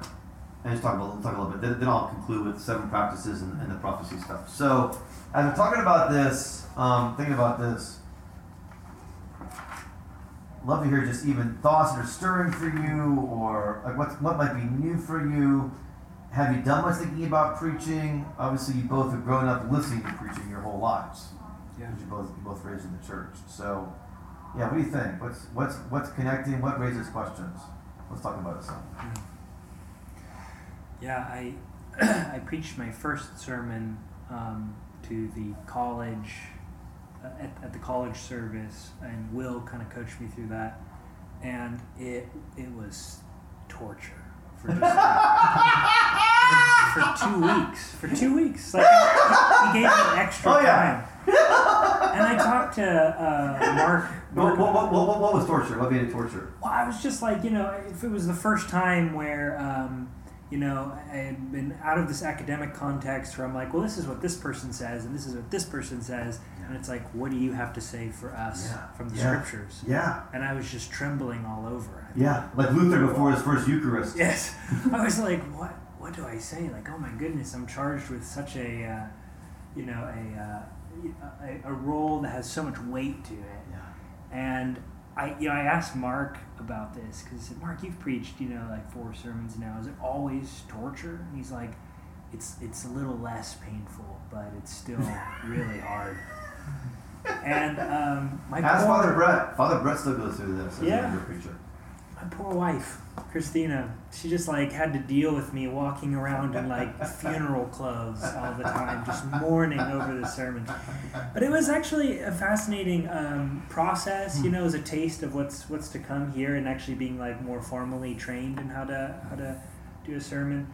and just talk about talk a little bit. Then, then I'll conclude with seven practices and, and, the prophecy stuff. So, as we're talking about this, um, thinking about this, love to hear just even thoughts that are stirring for you, or like what what might be new for you. Have you done much thinking about preaching? Obviously, you both have grown up listening to preaching your whole lives. Yeah. You both you both raised in the church. So, yeah. What do you think? What's what's what's connecting? What raises questions? Let's talk about it some. Yeah, I (clears throat) I preached my first sermon um, to the college uh, at, at the college service, and Will kind of coached me through that, and it it was torture for just (laughs) (laughs) for, two (laughs) weeks. For two weeks, like he, he gave me extra oh, yeah. time. and I talked to uh, Mark. What, what, what, what, was torture? What made it torture? Well, I was just like, you know, if it was the first time where um, you know, I had been out of this academic context where I'm like, well, this is what this person says, and this is what this person says, yeah. and it's like, what do you have to say for us yeah. from the yeah. scriptures? Yeah. And I was just trembling all over. yeah, like Luther before his first Eucharist. Yes, (laughs) I was like, what? What do I say? Like, oh my goodness, I'm charged with such a, uh, you know, a, uh, a, a role that has so much weight to it. Yeah. And I, you know, I asked Mark about this because I said, Mark, you've preached, you know, like four sermons now. Is it always torture? And he's like, it's it's a little less painful, but it's still (laughs) really hard. And um, my ask Father Brett. Father Brett still goes through this. As yeah. a preacher. My poor wife, Christina, she just like had to deal with me walking around in like (laughs) funeral clothes all the time, just mourning over the sermon. But it was actually a fascinating um, process, you know, as a taste of what's what's to come here, and actually being like more formally trained in how to how to do a sermon.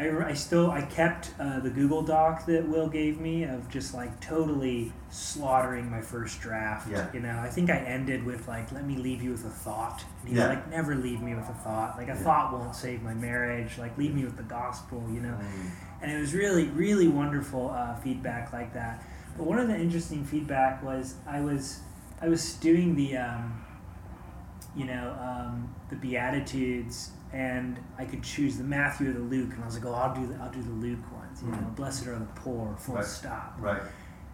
I, I still I kept uh, the Google Doc that Will gave me of just like totally slaughtering my first draft. Yeah. You know, I think I ended with like, "Let me leave you with a thought." And he's Yeah. like, "Never leave me with a thought. Like a Yeah. thought won't save my marriage. Like leave me with the gospel." You know, Mm. and it was really really wonderful uh, feedback like that. But one of the interesting feedback was I was I was doing the um, you know um, the Beatitudes and I could choose the Matthew or the Luke, and I was like, oh, I'll do the I'll do the Luke ones. You know, Mhm. blessed are the poor, full Right. stop. Right.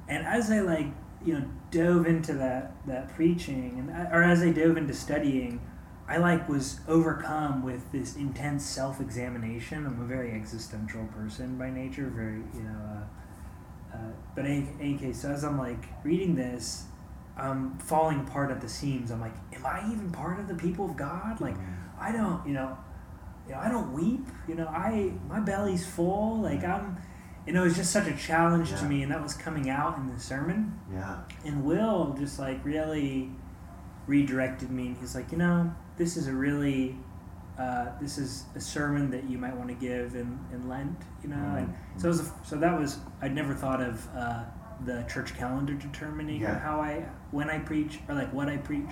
And as I like you know dove into that that preaching, and I- or as I dove into studying, I like was overcome with this intense self examination. I'm a very existential person by nature, very you know. Uh, uh, but in any case, so as I'm like reading this, I'm falling apart at the seams. I'm like, am I even part of the people of God? Like, I don't, you know, you know, I don't weep. You know, I my belly's full. Like I'm, you know, it's just such a challenge to me, and that was coming out in the sermon. Yeah. And Will just like really redirected me, and he's like, you know, this is a really, uh, this is a sermon that you might want to give in, in Lent, you know. And so it was, a, so that was I'd never thought of uh, the church calendar determining Yeah. how I when I preach or like what I preach.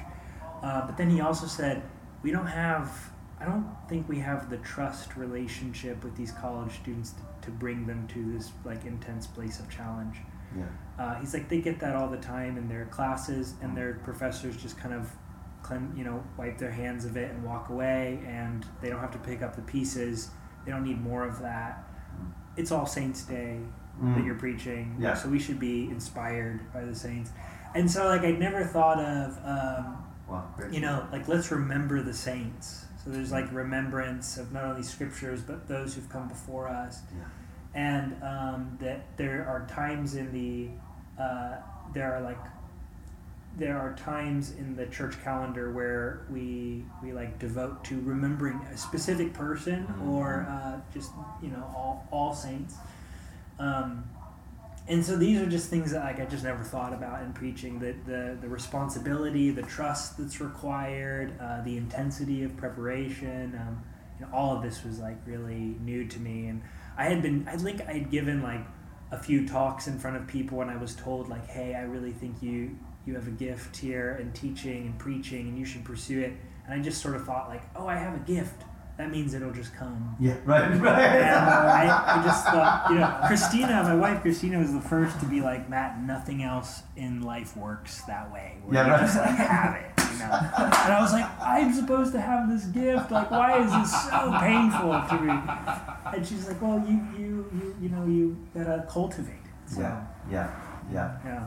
Uh, but then he also said we don't have. I don't think we have the trust relationship with these college students to, to bring them to this like intense place of challenge. Yeah. Uh, he's like they get that all the time in their classes, and their professors just kind of, clean, you know, wipe their hands of it and walk away, and they don't have to pick up the pieces. They don't need more of that. It's all Saints Day that Mm. you're preaching, Yeah. so we should be inspired by the saints. And so, like, I'd never thought of, um. Great. you know, like let's remember the saints. So there's like remembrance of not only scriptures but those who've come before us Yeah. and um, that there are times in the uh, there are like there are times in the church calendar where we we like devote to remembering a specific person or uh, just you know all all saints um, and so these are just things that like I just never thought about in preaching the the, the responsibility the trust that's required uh, the intensity of preparation um, know, all of this was like really new to me. And I had been I think I had given like a few talks in front of people and I was told like hey I really think you you have a gift here in teaching and preaching and you should pursue it. And I just sort of thought like oh I have a gift that means it'll just come Yeah. Right. (laughs) and Right. I, I just thought, you know, Christina, my wife Christina, was the first to be like, Matt, nothing else in life works that way. Where Yeah, you right. just like have it, you know. And I was like, I'm supposed to have this gift. Like, why is this so painful to me? And she's like, Well, you, you, you, you know, you gotta cultivate it. So, Yeah. Yeah. Yeah. yeah.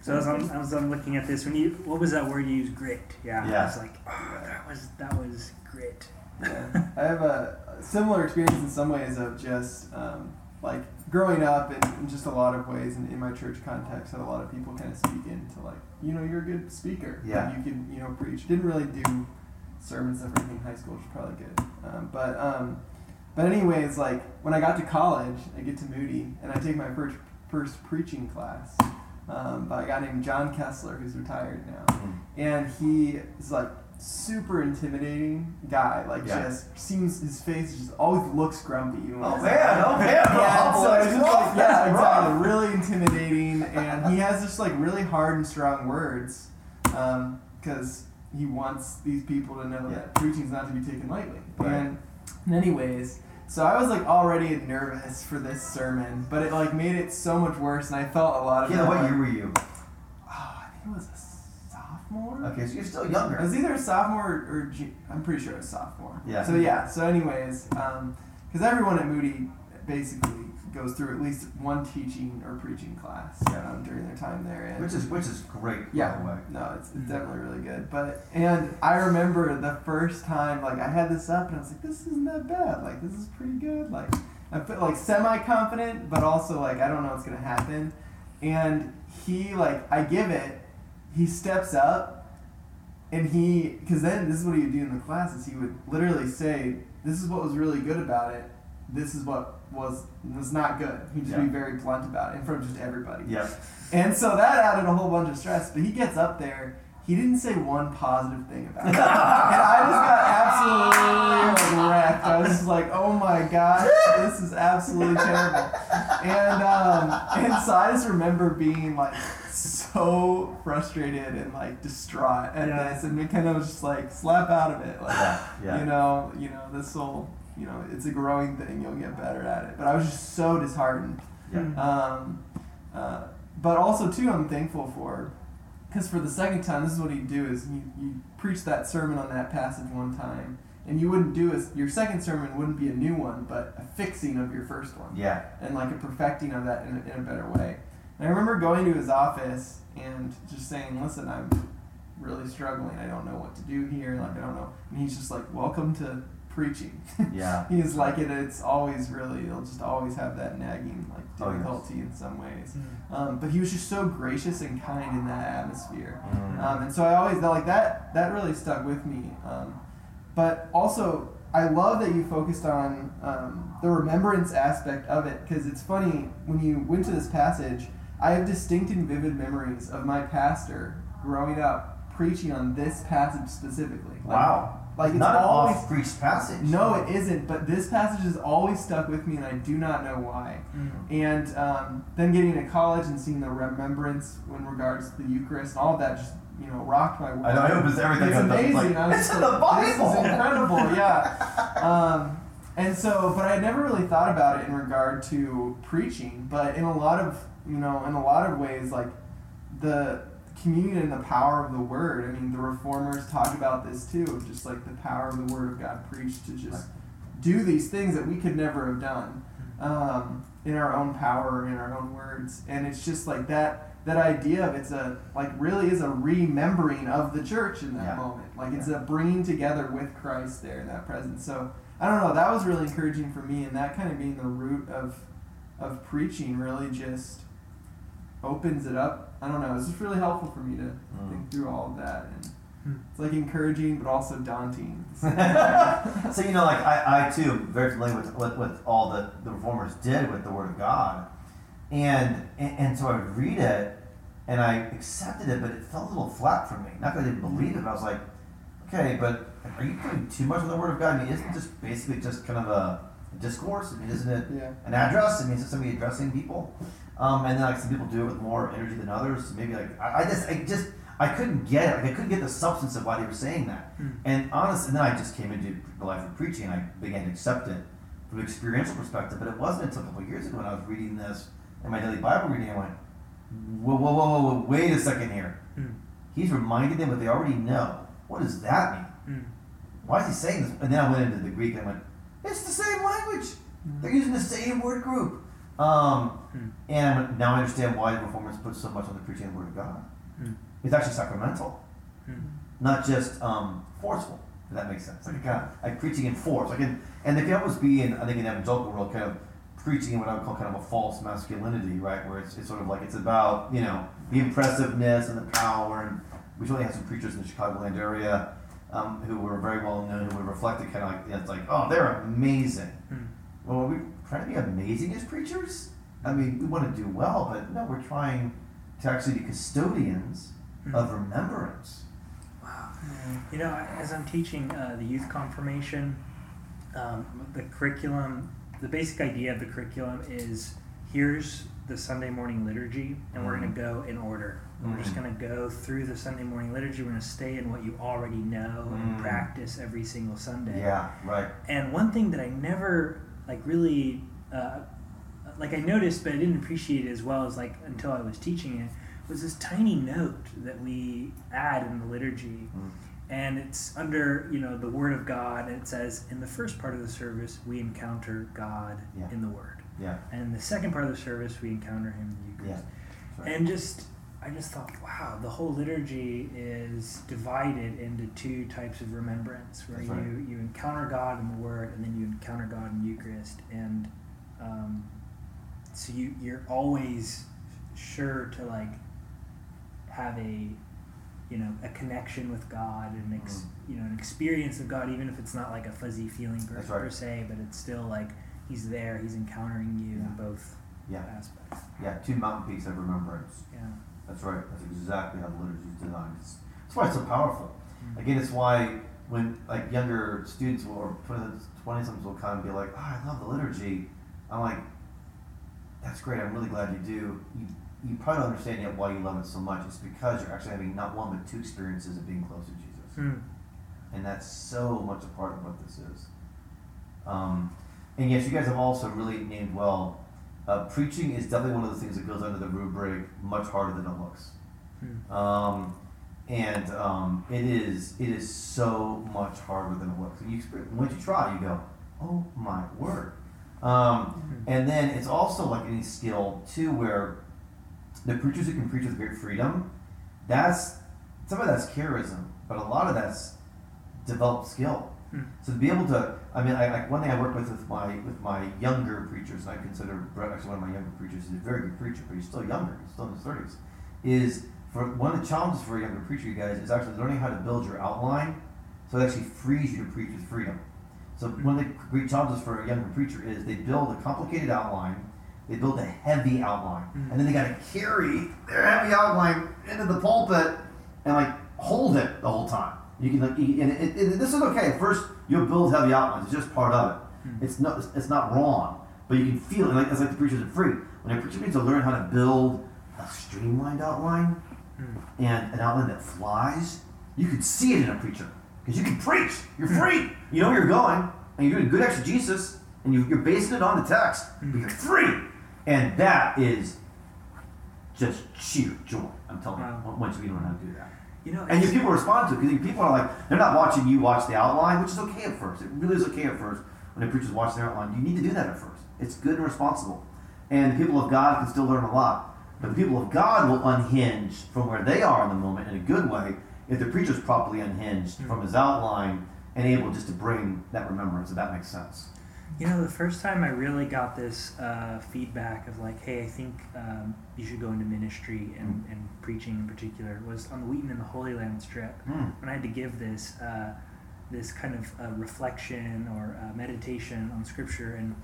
So as I'm, as I'm looking at this, when you, what was that word you used? Grit. Yeah. Yeah. I was like, oh, that was that was grit. Yeah. I have a similar experience in some ways of just um, like growing up in, in just a lot of ways in, in my church context had a lot of people kind of speak into like you know you're a good speaker Yeah. you can you know preach didn't really do sermons and everything in high school which is probably good um, but um, but anyways like when I got to college I get to Moody and I take my first first preaching class um, by a guy named John Kessler who's retired now Mm. and he is like super intimidating guy. Like Yeah. just seems his face just always looks grumpy. even Oh man. Oh man. Yeah, Oh, so boy, it's it's just like, yeah, exactly. Really intimidating, and he has just like really hard and strong words, um, because he wants these people to know Yeah. that preaching is not to be taken lightly. Right. And anyways, so I was like already nervous for this sermon, but it like made it so much worse, and I felt a lot of. Yeah. What year were you? Oh, I think it was a sophomore. Okay, so you're still It younger. was either a sophomore or, or ju- I'm pretty sure it was sophomore. Yeah. So yeah. So anyways, because everyone at Moody basically goes through at least one teaching or preaching class um, during their time there. And Which is which is great. yeah, By the way. no, it's, it's Mhm. definitely really good. But and I remember the first time like I had this up and I was like, this isn't that bad. Like this is pretty good. Like I felt like semi confident, but also like I don't know what's gonna happen. And he like I give it, he steps up and he, because then this is what he would do in the classes. He would literally say, "This is what was really good about it. This is what was was not good." He'd just Yeah. be very blunt about it in front of just everybody. Yeah. And so that added a whole bunch of stress. But he gets up there, he didn't say one positive thing about it. (laughs) and I just got absolutely like, wrecked. I was just like, oh my gosh, this is absolutely terrible. And um, and so I just remember being like so frustrated and like distraught at Yeah. this, and McKenna was just like, slap out of it, like Yeah. Yeah. you know, you know, this will, you know, it's a growing thing. You'll get better at it. But I was just so disheartened. Yeah. Um, uh, but also too, I'm thankful for, because for the second time, this is what he'd do: is you you preach that sermon on that passage one time, and you wouldn't do a, your second sermon wouldn't be a new one, but a fixing of your first one, Yeah. and like a perfecting of that in a, in a better way. And I remember going to his office and just saying, "Listen, I'm really struggling. I don't know what to do here. Like I don't know." And he's just like, "Welcome to preaching." Yeah. (laughs) He's like it. It's always really. It'll just always have that nagging like Oh, yes. difficulty in some ways. Mm. Um, but he was just so gracious and kind in that atmosphere. Mm. Um, and so I always like that. That really stuck with me. Um, but also, I love that you focused on um, the remembrance aspect of it because it's funny when you went to this passage. I have distinct and vivid memories of my pastor growing up preaching on this passage specifically. Like, wow. Like it's Not always preached passage. no, it isn't. But this passage has always stuck with me, and I do not know why. Mm. And um, then getting to college and seeing the remembrance in regards to the Eucharist and all of that just you know rocked my world. I know. I hope it's everything. It's amazing. Like, I was it's in the Bible. This is incredible. Yeah. (laughs) Um, and so, but I never really thought about it in regard to preaching. But in a lot of you know, in a lot of ways, like the communion and the power of the word. I mean, the reformers talk about this too, just like the power of the word of God preached to just do these things that we could never have done um, in our own power, in our own words. And it's just like that. That idea of it's a like really is a remembering of the church in that Yeah. moment. Like it's a bringing together with Christ there in that presence. So I don't know. That was really encouraging for me, and that kind of being the root of of preaching really just opens it up. I don't know. It's just really helpful for me to Mm. think through all of that, and Hmm. it's like encouraging but also daunting. at the same time. so you know, like I, I too very familiar with what, what all the, the reformers did with the Word of God, and, and and so I would read it, and I accepted it, but it felt a little flat for me. Not that I didn't believe it, but I was like, okay, but are you putting too much on the Word of God? I mean, isn't it just basically just kind of a discourse? I mean, isn't it yeah. an address? I mean, is it somebody addressing people? Um, and then like some people do it with more energy than others. Maybe like I, I just I just I couldn't get it. Like I couldn't get the substance of why they were saying that. Mm. And honest, and then I just came into the life of preaching. and I began to accept it from an experiential perspective. But it wasn't until a couple of years ago when I was reading this in my daily Bible reading. I went, whoa, whoa, whoa, whoa, whoa wait a second here. Mm. He's reminding them what they already know. What does that mean? Mm. Why is he saying this? And then I went into the Greek and I went, it's the same language. They're using the same word group. Um, Hmm. and now I understand why the reformers put so much on the preaching of the word of God. Hmm. It's actually sacramental, Mm. not just um, forceful. If that makes sense. Like kind of like preaching in force. Like in, and there can almost be in I think in the evangelical world kind of preaching in what I would call kind of a false masculinity, right? Where it's, it's sort of like it's about you know the impressiveness and the power. And we certainly had some preachers in the Chicagoland area um, who were very well known who would reflect it kind of like it's like oh they're amazing. Mm. Well, are we trying to be amazing as preachers? I mean, we want to do well, but no, we're trying to actually be custodians Mm. of remembrance. Wow. You know, as I'm teaching uh, the youth confirmation, um, the curriculum, the basic idea of the curriculum is here's the Sunday morning liturgy, and we're going to go in order. We're just Mhm. going to go through the Sunday morning liturgy. We're going to stay in what you already know and Mm. practice every single Sunday. Yeah, right. And one thing that I never like really uh, like I noticed, but I didn't appreciate it as well as like until I was teaching it was this tiny note that we add in the liturgy, Mm. and it's under you know the Word of God, and it says in the first part of the service we encounter God Yeah. in the Word, Yeah, and in the second part of the service we encounter Him in the yeah. Eucharist. That's right. And just, I just thought, wow, the whole liturgy is divided into two types of remembrance, where you, you encounter God in the Word, and then you encounter God in Eucharist, and um, so you you're always sure to like have a, you know a connection with God and ex, you know an experience of God, even if it's not like a fuzzy feeling per, right. per se, but it's still like He's there. He's encountering you in both Yeah. aspects. Yeah, two mountain peaks of remembrance. Yeah. That's right. That's exactly how the liturgy is designed. It's, that's why it's so powerful. Mm. Again, it's why when like younger students will, or twenty somethings will come and be like, "Oh, I love the liturgy." I'm like, "That's great. I'm really glad you do." You you probably don't understand yet why you love it so much. It's because you're actually having not one but two experiences of being close to Jesus, Mm. and that's so much a part of what this is. Um, and yes, you guys have also really named well. Uh, preaching is definitely one of the things that goes under the rubric much harder than it looks. Mm. Um, and um, it is it is so much harder than it looks. And you experience, once you try, you go, oh my word. Um, and then it's also like any skill too, where the preachers who can preach with great freedom, that's some of that's charism, but a lot of that's developed skill. Mm. So to be able to, I mean, I, I, one thing I work with with my with my younger preachers, and I consider Brett actually one of my younger preachers. He's a very good preacher, but he's still younger. He's still in his thirties. Is for one of the challenges for a younger preacher, you guys, is actually learning how to build your outline, so it actually frees you to preach with freedom. So one of the great challenges for a younger preacher is they build a complicated outline, they build a heavy outline, Mm. and then they got to carry their heavy outline into the pulpit and like hold it the whole time. You can like, and it, it, this is okay. First, you'll build heavy outlines. It's just part of it. Mm. It's not it's not wrong, but you can feel it. Like it's like the preachers are free. When a preacher needs to learn how to build a streamlined outline Mm. and an outline that flies, you can see it in a preacher because you can preach. You're free. You know where you're going, and you're doing good exegesis, and you, you're basing it on the text, but you're free, and that is just sheer joy. I'm telling Wow. you, once you learn how to do that. You know, And your people respond to it because people are like, they're not watching you watch the outline, which is okay at first. It really is okay at first when a preacher's watching the outline. You need to do that at first. It's good and responsible. And the people of God can still learn a lot. But the people of God will unhinge from where they are in the moment in a good way if the preacher's properly unhinged Mm. from his outline and able just to bring that remembrance, if that makes sense. You know, the first time I really got this uh, feedback of like, hey, I think um, you should go into ministry and, and preaching in particular was on the Wheaton and the Holy Land strip Hmm. when I had to give this uh, this kind of uh, reflection or uh, meditation on scripture and.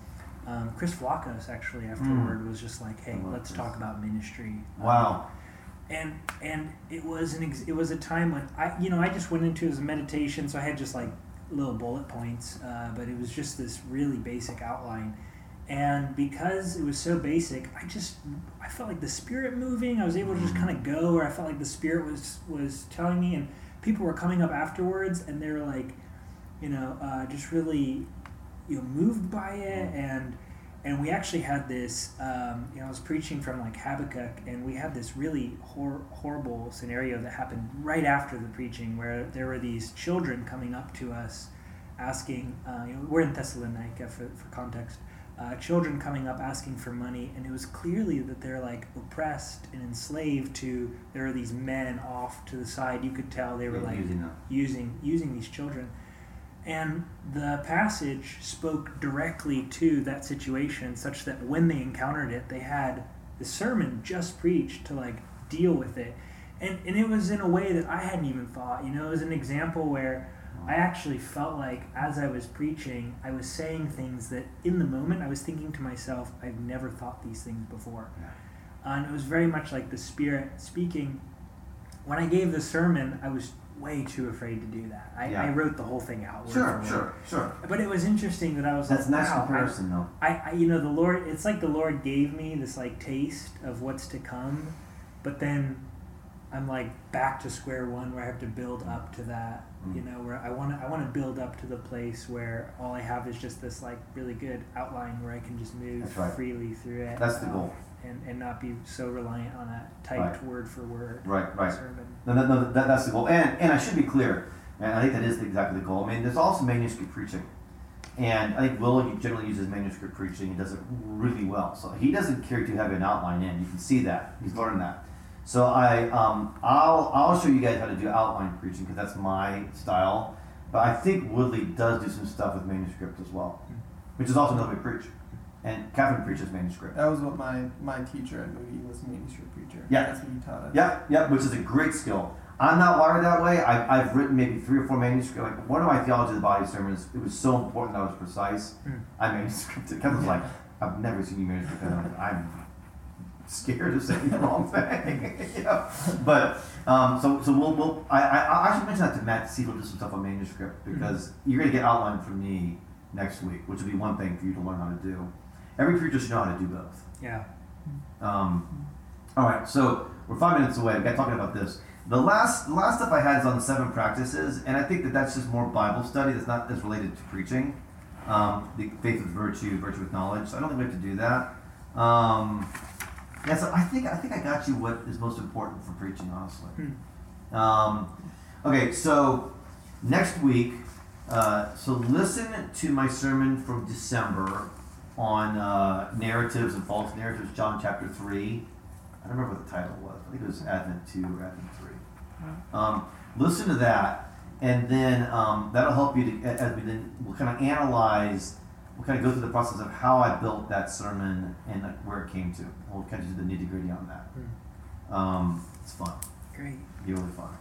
Um, Chris Flacos actually afterward was just like, "Hey, let's Chris. talk about ministry." Wow. And and it was an ex- it was a time when I you know I just went into it as a meditation, so I had just like little bullet points, uh, but it was just this really basic outline. And because it was so basic, I just I felt like the spirit moving. I was able to just kind of go, or I felt like the spirit was was telling me. And people were coming up afterwards, and they were like, you know, uh, just really, you know, moved by it. And and we actually had this. Um, you know, I was preaching from like Habakkuk, and we had this really hor- horrible scenario that happened right after the preaching, where there were these children coming up to us, asking. Uh, you know, we're in Thessalonica for for context. Uh, children coming up asking for money, and it was clearly that they're like oppressed and enslaved to. There are these men off to the side. You could tell they were Yeah, like using using using these children and the passage spoke directly to that situation such that when they encountered it they had the sermon just preached to like deal with it. And and it was in a way that I hadn't even thought. You know it was an example where I actually felt like as I was preaching I was saying things that in the moment I was thinking to myself I've never thought these things before. Uh, and it was very much like the spirit speaking. When I gave the sermon I was way too afraid to do that I, Yeah. I wrote the whole thing out Sure, for sure, sure. but it was interesting that I was That's like nice wow I- comparison, though. I, I, you know, the Lord, it's like the Lord gave me this like taste of what's to come, but then I'm like back to square one where I have to build up to that, you Mm. know, where I want to, I want to build up to the place where all I have is just this like really good outline where I can just move right. freely through it. That's the goal. And, and not be so reliant on a typed word for word Right, right. sermon. No, no, no, that, that's the goal. And, and I should be clear, and I think that is exactly the goal. I mean, there's also manuscript preaching. And I think Will generally uses manuscript preaching. He does it really well. So he doesn't carry too heavy an outline in. You can see that. He's learned that. So I, um, I'll, I'll show you guys how to do outline preaching because that's my style. But I think Woodley does do some stuff with manuscript as well, which is also another way to preach. And Catherine preaches manuscript. That was what my, my teacher at Moody was manuscript preacher. Yeah. That's what he taught us. Yeah, yeah, which is a great skill. I'm not wired that way. I, I've written maybe three or four manuscripts. Like one of my theology of the body sermons, it was so important that I was precise. Mm. I manuscripted. Kevin was like, (laughs) I've never seen you manuscript that. I'm, I'm scared of saying the wrong thing. (laughs) you know? But um, so so we'll, we'll I, I I should mention that to Matt to see if he'll do some stuff on manuscript because you're gonna get outlined from me next week, which will be one thing for you to learn how to do. Every preacher should know how to do both. Yeah. Um, all right, so we're five minutes away. We got talking about this. The last the last stuff I had is on the seven practices, and I think that that's just more Bible study. That's not as related to preaching. Um, the faith with virtue, virtue with knowledge. So I don't think we have to do that. Um, yeah, so I think I think I got you what is most important for preaching, honestly. Hmm. Um, okay, so next week, uh, so listen to my sermon from December on uh, narratives and false narratives, John chapter 3. I don't remember what the title was. I think it was Advent 2 or Advent 3. Um, listen to that, and then um, that'll help you to, as we then, we'll kind of analyze, we'll kind of go through the process of how I built that sermon and like, where it came to. We'll kind of do the nitty gritty on that. Hmm. Um, it's fun. Great. Be really fun.